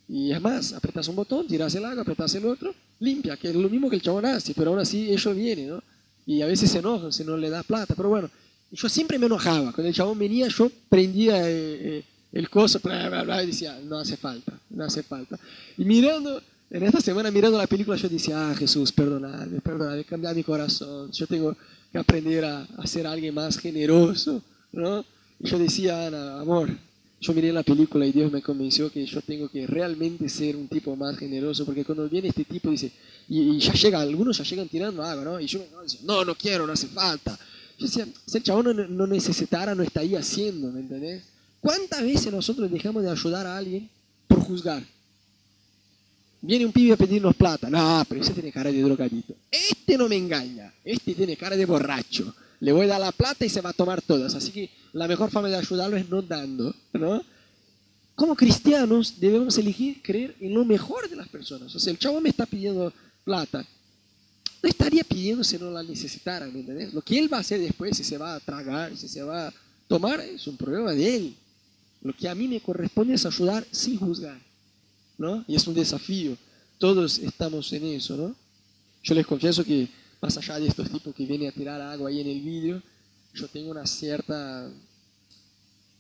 Y es más, apretas un botón, tiras el agua, apretas el otro, limpia, que es lo mismo que el chabón hace, pero aún así ellos vienen, ¿no? Y a veces se enojan si no le das plata. Pero bueno, yo siempre me enojaba. Cuando el chabón venía, yo prendía eh, el coso, bla, bla, bla, y decía, no hace falta, no hace falta. Y mirando, en esta semana mirando la película, yo decía, ah, Jesús, perdonadme, perdonadme, cambia mi corazón. Yo tengo que aprender a ser alguien más generoso, ¿no? Y yo decía, Ana, amor, yo miré la película y Dios me convenció que yo tengo que realmente ser un tipo más generoso, porque cuando viene este tipo dice, y, ya llega, algunos ya llegan tirando agua, ¿no? Y yo me decía, no, no quiero, no hace falta. Yo decía, si el chabón no, necesitara, no está ahí haciendo, ¿me entendés? ¿Cuántas veces nosotros dejamos de ayudar a alguien por juzgar? Viene un pibe a pedirnos plata. No, pero ese tiene cara de drogadito. Este no me engaña. Este tiene cara de borracho le voy a dar la plata y se va a tomar todas. Así que la mejor forma de ayudarlo es no dando, ¿no? Como cristianos debemos elegir creer en lo mejor de las personas. O sea, el chavo me está pidiendo plata. No estaría pidiendo si no la necesitara, ¿me? Lo que él va a hacer después, si se va a tragar, si se va a tomar, es un problema de él. Lo que a mí me corresponde es ayudar sin juzgar, ¿no? Y es un desafío todos estamos en eso, ¿no? Yo les confieso que más allá de estos tipos que vienen a tirar agua ahí en el vídeo, yo tengo una cierta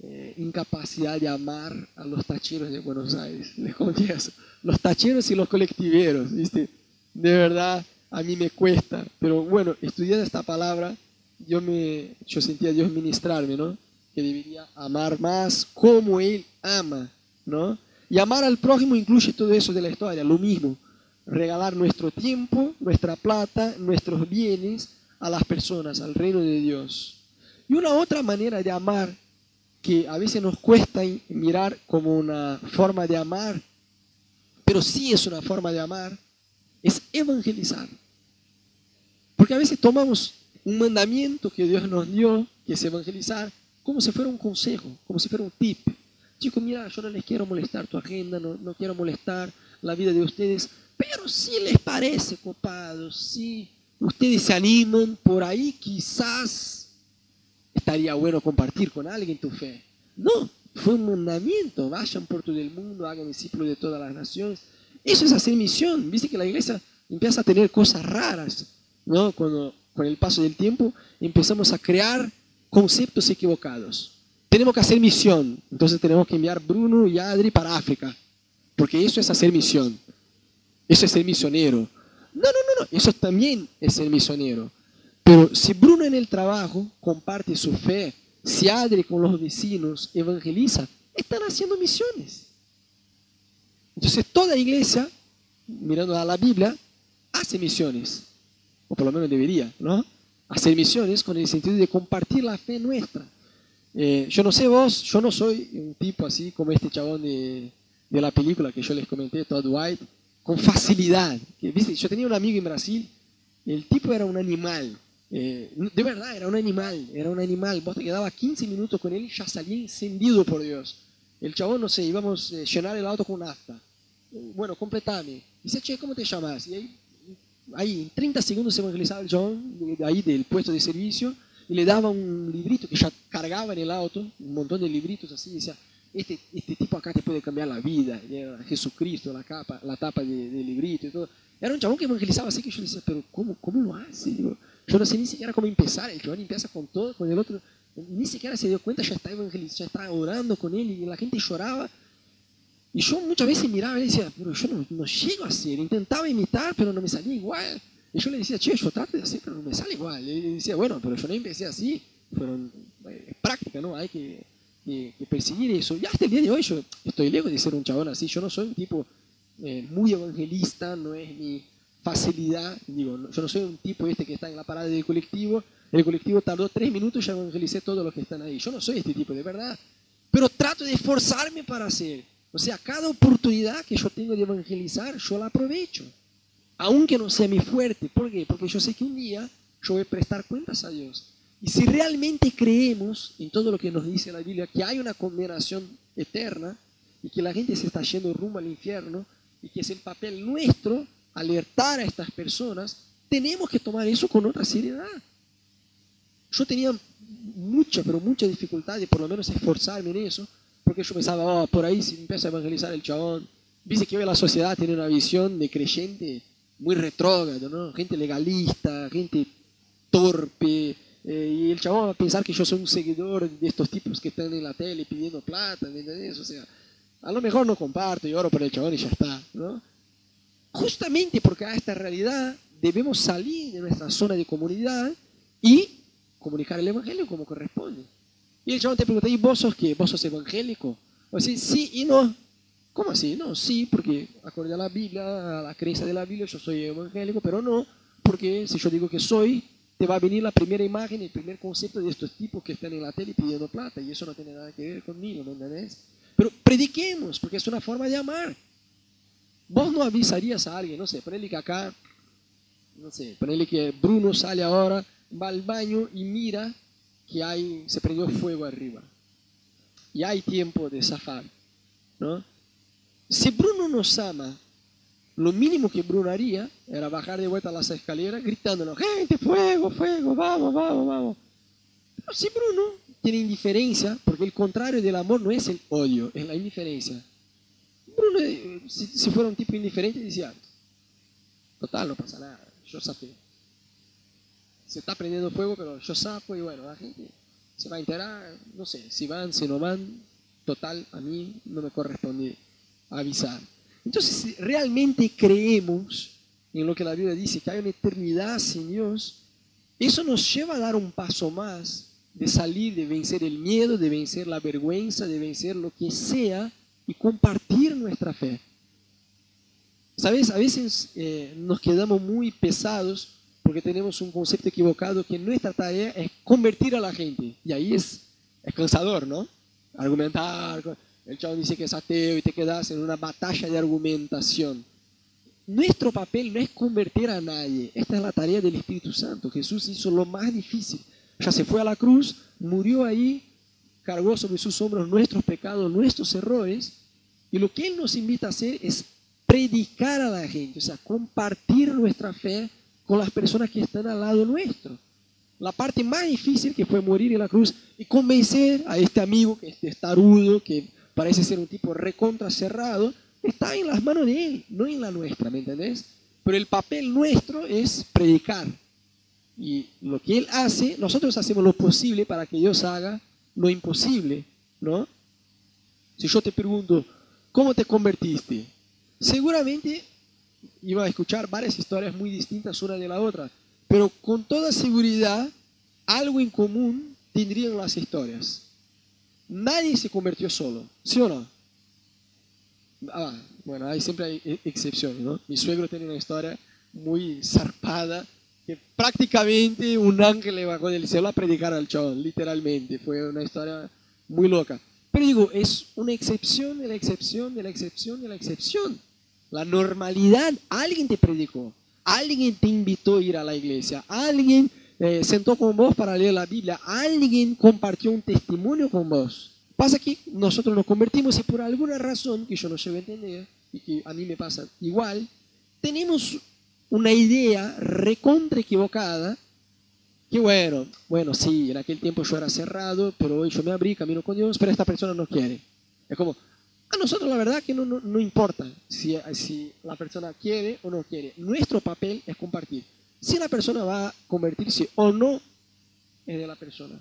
eh, incapacidad de amar a los tacheros de Buenos Aires, les confieso. Los tacheros y los colectiveros, ¿viste? De verdad, a mí me cuesta. Pero bueno, estudiando esta palabra, yo, me, yo sentía a Dios ministrarme, ¿no? Que debería amar más como Él ama, ¿no? Y amar al prójimo incluye todo eso de la historia, lo mismo. Regalar nuestro tiempo, nuestra plata, nuestros bienes a las personas, al reino de Dios. Y una otra manera de amar que a veces nos cuesta mirar como una forma de amar, pero sí es una forma de amar, es evangelizar. Porque a veces tomamos un mandamiento que Dios nos dio, que es evangelizar, como si fuera un consejo, como si fuera un tip. Chicos, mira, yo no les quiero molestar tu agenda, no, no quiero molestar la vida de ustedes, pero si les parece copado, si ustedes se animan, por ahí quizás estaría bueno compartir con alguien tu fe. No, fue un mandamiento, vayan por todo el mundo, hagan discípulos de todas las naciones. Eso es hacer misión. Viste que la iglesia empieza a tener cosas raras, ¿no? Cuando con el paso del tiempo empezamos a crear conceptos equivocados. Tenemos que hacer misión, entonces tenemos que enviar Bruno y Adri para África, porque eso es hacer misión. Eso es ser misionero. No, no, no, no, eso también es ser misionero. Pero si Bruno en el trabajo comparte su fe, si Adri con los vecinos evangeliza, están haciendo misiones. Entonces toda iglesia, mirando a la Biblia, hace misiones, o por lo menos debería, ¿no? Hacer misiones con el sentido de compartir la fe nuestra. Eh, yo no sé vos, yo no soy un tipo así como este chabón de, de la película que yo les comenté, Todd White, con facilidad. ¿Viste? Yo tenía un amigo en Brasil, el tipo era un animal, eh, de verdad, era un animal, era un animal. Vos te quedabas 15 minutos con él y ya salía encendido por Dios. El chabón, no sé, íbamos a eh, llenar el auto con nafta. Bueno, completame. Dice, che, ¿cómo te llamas? Y ahí, ahí en 30 segundos se evangelizaba el chabón, ahí del puesto de servicio, y le daba un librito que ya cargaba en el auto, un montón de libritos así, y decía, este, este tipo acá te puede cambiar la vida. Era Jesucristo, la, capa, la tapa del de librito y todo. Era un chabón que evangelizaba así que yo decía, pero ¿cómo, cómo lo hace? Digo, yo no sé ni siquiera cómo empezar. El chabón empieza con todo, con el otro. Ni siquiera se dio cuenta, ya está evangelizando, ya está orando con él y la gente lloraba. Y yo muchas veces miraba y decía, pero yo no, no llego a hacer. Intentaba imitar, pero no me salía igual. Y yo le decía, che, yo trato de hacer, pero no me sale igual. Y decía, bueno, pero yo no empecé así. Fueron eh, práctica, ¿no? Hay que, que, perseguir eso. Y hasta el día de hoy yo estoy lejos de ser un chabón así. Yo no soy un tipo eh, muy evangelista, no es mi facilidad. Digo, yo no soy un tipo este que está en la parada del colectivo. El colectivo tardó tres minutos y ya evangelicé todos los que están ahí. Yo no soy este tipo, de verdad. Pero trato de esforzarme para hacer. O sea, cada oportunidad que yo tengo de evangelizar, yo la aprovecho. Aunque no sea mi fuerte. ¿Por qué? Porque yo sé que un día yo voy a prestar cuentas a Dios. Y si realmente creemos en todo lo que nos dice la Biblia, que hay una condenación eterna y que la gente se está yendo rumbo al infierno y que es el papel nuestro alertar a estas personas, tenemos que tomar eso con otra seriedad. Yo tenía mucha, pero mucha dificultad de por lo menos esforzarme en eso, porque yo pensaba, oh, por ahí si empieza a evangelizar el chabón, dice que hoy la sociedad tiene una visión de creyente muy retrógrado, ¿no? Gente legalista, gente torpe, eh, y el chabón va a pensar que yo soy un seguidor de estos tipos que están en la tele pidiendo plata, ¿entendés? O sea, a lo mejor no comparto y oro por el chabón y ya está, ¿no? justamente porque a esta realidad debemos salir de nuestra zona de comunidad y comunicar el Evangelio como corresponde. Y el chabón te pregunta, ¿y vos sos qué? ¿Vos sos evangélico? O sea, sí y no. ¿Cómo así? No, sí, porque acorde a la Biblia, a la creencia de la Biblia, yo soy evangélico, pero no, porque si yo digo que soy, te va a venir la primera imagen, el primer concepto de estos tipos que están en la tele pidiendo plata, y eso no tiene nada que ver conmigo, ¿me entendés? Pero prediquemos, porque es una forma de amar. Vos no avisarías a alguien, no sé, ponele que acá, no sé, ponele que Bruno sale ahora, va al baño y mira que hay, se prendió fuego arriba. Y hay tiempo de zafar, ¿no? Si Bruno nos ama, lo mínimo que Bruno haría era bajar de vuelta las escaleras gritándonos, gente, fuego, fuego, vamos, vamos, vamos. Pero si Bruno tiene indiferencia, porque el contrario del amor no es el odio, es la indiferencia. Bruno, si, fuera un tipo indiferente, decía, total, no pasa nada, yo saqué. Se está prendiendo fuego, pero yo saco y bueno, la gente se va a enterar, no sé, si van, si no van, total, a mí no me corresponde avisar. Entonces, si realmente creemos en lo que la Biblia dice, que hay una eternidad sin Dios, eso nos lleva a dar un paso más de salir, de vencer el miedo, de vencer la vergüenza, de vencer lo que sea y compartir nuestra fe. ¿Sabes? A veces eh, nos quedamos muy pesados porque tenemos un concepto equivocado que nuestra tarea es convertir a la gente. Y ahí es, es cansador, ¿no? Argumentar, el chavo dice que es ateo y te quedas en una batalla de argumentación. Nuestro papel no es convertir a nadie, esta es la tarea del Espíritu Santo. Jesús hizo lo más difícil. Ya se fue a la cruz, murió ahí, cargó sobre sus hombros nuestros pecados, nuestros errores, y lo que Él nos invita a hacer es predicar a la gente, o sea, compartir nuestra fe con las personas que están al lado nuestro. La parte más difícil que fue morir en la cruz y convencer a este amigo que es tarudo, que parece ser un tipo recontra cerrado, está en las manos de Él, no en la nuestra, ¿me entendés? Pero el papel nuestro es predicar. Y lo que Él hace, nosotros hacemos lo posible para que Dios haga lo imposible, ¿no? Si yo te pregunto, ¿cómo te convertiste? Seguramente iba a escuchar varias historias muy distintas una de la otra, pero con toda seguridad algo en común tendrían las historias. Nadie se convirtió solo, ¿sí o no? Ah, bueno, siempre hay e-, excepciones. Mi suegro tiene una historia muy zarpada que prácticamente un ángel le bajó del cielo a predicar al chabón, literalmente. Fue una historia muy loca. Pero digo, es una excepción de la excepción de la excepción de la excepción. La normalidad, alguien te predicó, alguien te invitó a ir a la iglesia, alguien eh, sentó con vos para leer la Biblia, alguien compartió un testimonio con vos. Pasa que nosotros nos convertimos y por alguna razón que yo no llego a entender y que a mí me pasa igual, tenemos una idea recontra equivocada que bueno, bueno, sí, en aquel tiempo yo era cerrado, pero hoy yo me abrí, camino con Dios, pero esta persona no quiere. Es como, a nosotros la verdad que no, no, no importa si, si la persona quiere o no quiere. Nuestro papel es compartir. Si la persona va a convertirse o no, es de la persona.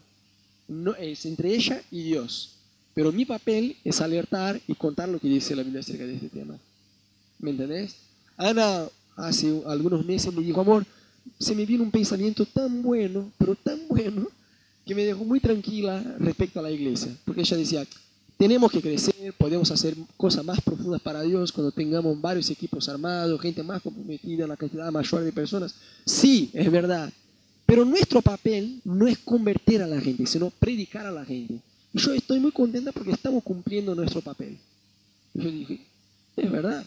No, es entre ella y Dios. Pero mi papel es alertar y contar lo que dice la Biblia acerca de este tema. ¿Me entendés? Ana hace algunos meses me dijo, amor, se me vino un pensamiento tan bueno, pero tan bueno, que me dejó muy tranquila respecto a la iglesia. Porque ella decía, tenemos que crecer, podemos hacer cosas más profundas para Dios cuando tengamos varios equipos armados, gente más comprometida, una cantidad mayor de personas. Sí, es verdad. Pero nuestro papel no es convertir a la gente, sino predicar a la gente. Y yo estoy muy contenta porque estamos cumpliendo nuestro papel. Yo dije, es verdad.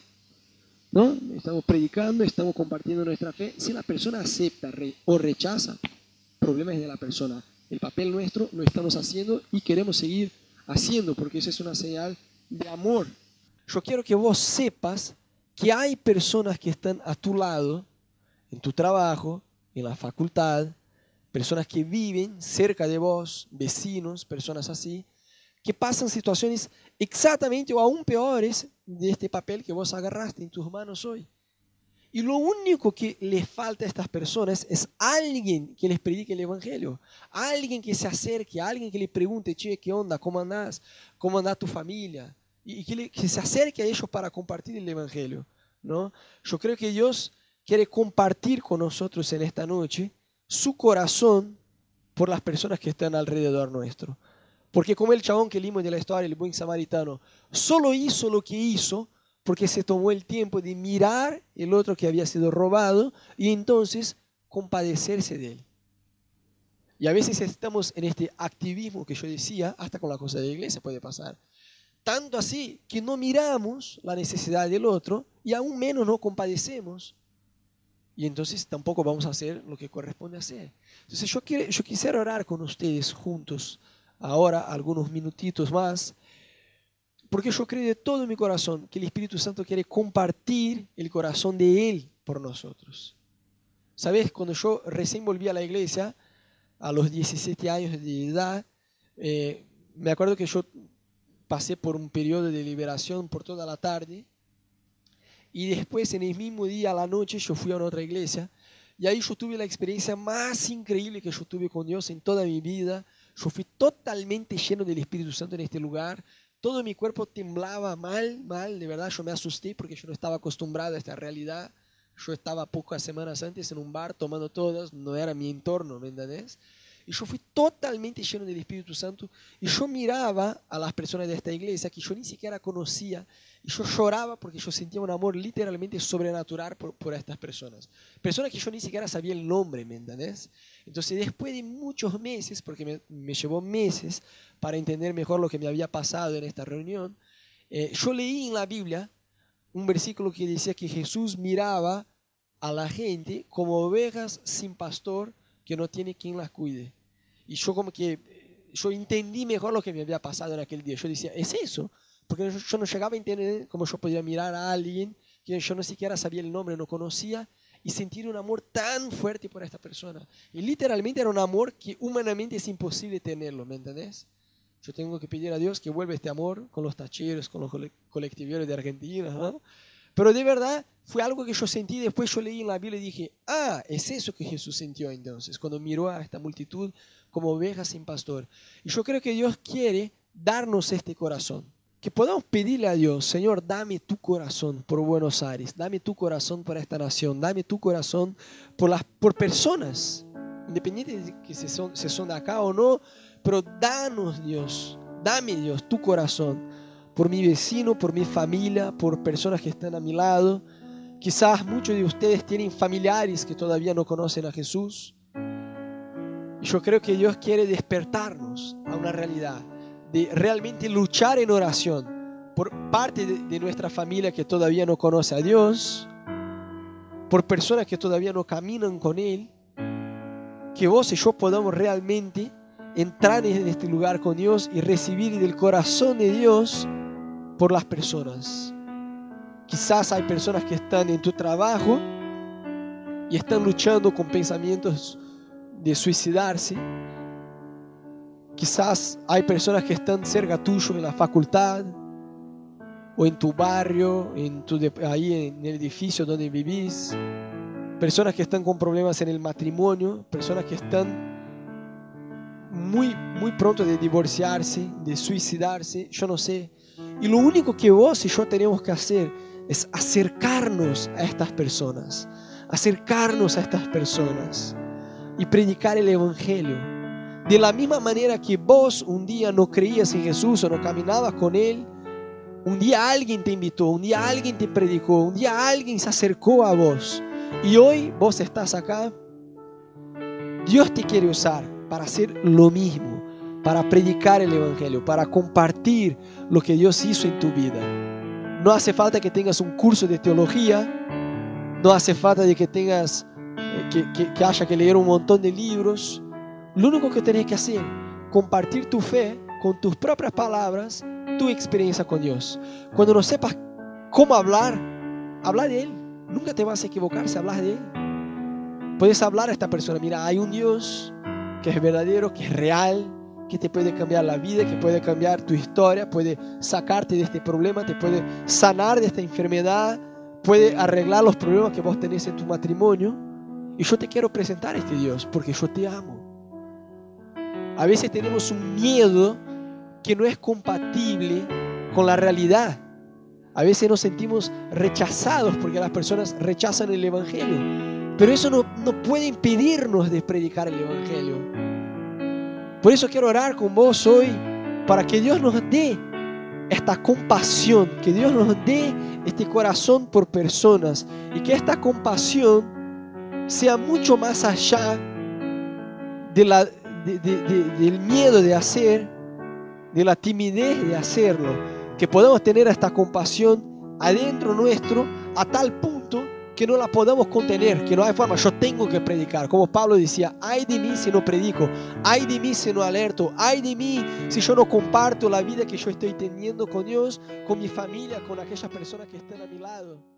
¿No? Estamos predicando, estamos compartiendo nuestra fe. Si la persona acepta o rechaza, el problema es de la persona. El papel nuestro lo estamos haciendo y queremos seguir haciendo porque eso es una señal de amor. Yo quiero que vos sepas que hay personas que están a tu lado, en tu trabajo, en la facultad, personas que viven cerca de vos, vecinos, personas así, que pasan situaciones exactamente o aún peores de este papel que vos agarraste en tus manos hoy. Y lo único que les falta a estas personas es alguien que les predique el Evangelio, alguien que se acerque, alguien que le pregunte, che, ¿qué onda? ¿Cómo andás? ¿Cómo anda tu familia? Y que, que se acerque a ellos para compartir el Evangelio. ¿no? Yo creo que Dios quiere compartir con nosotros en esta noche su corazón por las personas que están alrededor nuestro. Porque como el chabón que leímos de la historia, el buen samaritano, solo hizo lo que hizo porque se tomó el tiempo de mirar el otro que había sido robado y entonces compadecerse de él. Y a veces estamos en este activismo que yo decía, hasta con la cosa de la iglesia puede pasar. Tanto así que no miramos la necesidad del otro y aún menos no compadecemos y entonces tampoco vamos a hacer lo que corresponde hacer. Entonces yo, quiero, yo quisiera orar con ustedes juntos ahora, algunos minutitos más, porque yo creo de todo mi corazón que el Espíritu Santo quiere compartir el corazón de Él por nosotros. ¿Sabes? Cuando yo recién volví a la iglesia, a los 17 años de edad, eh, me acuerdo que yo pasé por un periodo de liberación por toda la tarde Y después, en el mismo día, a la noche, yo fui a otra iglesia. Y ahí yo tuve la experiencia más increíble que yo tuve con Dios en toda mi vida. Yo fui totalmente lleno del Espíritu Santo en este lugar. Todo mi cuerpo temblaba mal, mal. De verdad, yo me asusté porque yo no estaba acostumbrado a esta realidad. Yo estaba pocas semanas antes en un bar tomando todas, no era mi entorno, ¿me? Y yo fui totalmente lleno del Espíritu Santo. Y yo miraba a las personas de esta iglesia que yo ni siquiera conocía. Y yo lloraba porque yo sentía un amor literalmente sobrenatural por, por estas personas. Personas que yo ni siquiera sabía el nombre, ¿me entendés? Entonces, después de muchos meses, porque me, llevó meses para entender mejor lo que me había pasado en esta reunión, eh, yo leí en la Biblia un versículo que decía que Jesús miraba a la gente como ovejas sin pastor que no tiene quien las cuide. Y yo como que, yo entendí mejor lo que me había pasado en aquel día. Yo decía, es eso, porque yo, yo no llegaba a entender cómo yo podía mirar a alguien que yo no siquiera sabía el nombre, no conocía, y sentir un amor tan fuerte por esta persona. Y literalmente era un amor que humanamente es imposible tenerlo, ¿me entendés? Yo tengo que pedir a Dios que vuelva este amor con los tacheros, con los colectiveros de Argentina. ¿no? Pero de verdad fue algo que yo sentí. Después yo leí en la Biblia y dije, ah, es eso que Jesús sintió entonces, cuando miró a esta multitud como ovejas sin pastor. Y yo creo que Dios quiere darnos este corazón. Que podamos pedirle a Dios, Señor, dame tu corazón por Buenos Aires, dame tu corazón por esta nación, dame tu corazón por, las, por personas, independiente de que se son, se son de acá o no, pero danos Dios, dame Dios tu corazón por mi vecino, por mi familia, por personas que están a mi lado. Quizás muchos de ustedes tienen familiares que todavía no conocen a Jesús. Y yo creo que Dios quiere despertarnos a una realidad de realmente luchar en oración por parte de, de nuestra familia que todavía no conoce a Dios, por personas que todavía no caminan con Él, que vos y yo podamos realmente entrar en este lugar con Dios y recibir del corazón de Dios por las personas. Quizás hay personas que están en tu trabajo y están luchando con pensamientos de suicidarse. Quizás hay personas que están cerca tuyo en la facultad o en tu barrio, en tu, ahí en el edificio donde vivís. Personas que están con problemas en el matrimonio, personas que están muy, muy pronto de divorciarse, de suicidarse, yo no sé. Y lo único que vos y yo tenemos que hacer es acercarnos a estas personas, acercarnos a estas personas y predicar el Evangelio. De la misma manera que vos un día no creías en Jesús o no caminabas con Él, un día alguien te invitó, un día alguien te predicó, un día alguien se acercó a vos. Y hoy vos estás acá. Dios te quiere usar para hacer lo mismo, para predicar el Evangelio, para compartir lo que Dios hizo en tu vida. No hace falta que tengas un curso de teología, no hace falta de que tengas eh, que, que, haya que leer un montón de libros. Lo único que tienes que hacer, compartir tu fe con tus propias palabras, tu experiencia con Dios. Cuando no sepas cómo hablar, habla de Él. Nunca te vas a equivocar si hablas de Él. Puedes hablar a esta persona, mira, hay un Dios, que es verdadero, que es real, que te puede cambiar la vida, que puede cambiar tu historia, puede sacarte de este problema, te puede sanar de esta enfermedad, puede arreglar los problemas que vos tenés en tu matrimonio. Y yo te quiero presentar a este Dios porque yo te amo. A veces tenemos un miedo que no es compatible con la realidad. A veces nos sentimos rechazados porque las personas rechazan el Evangelio. Pero eso no, no puede impedirnos de predicar el Evangelio. Por eso quiero orar con vos hoy para que Dios nos dé esta compasión, que Dios nos dé este corazón por personas y que esta compasión sea mucho más allá del miedo de hacer, de la timidez de hacerlo, que podamos tener esta compasión adentro nuestro a tal punto que no la podamos contener, que no hay forma, yo tengo que predicar. Como Pablo decía, ay de mí si no predico, ay de mí si no alerto, ay de mí si yo no comparto la vida que yo estoy teniendo con Dios, con mi familia, con aquellas personas que están a mi lado.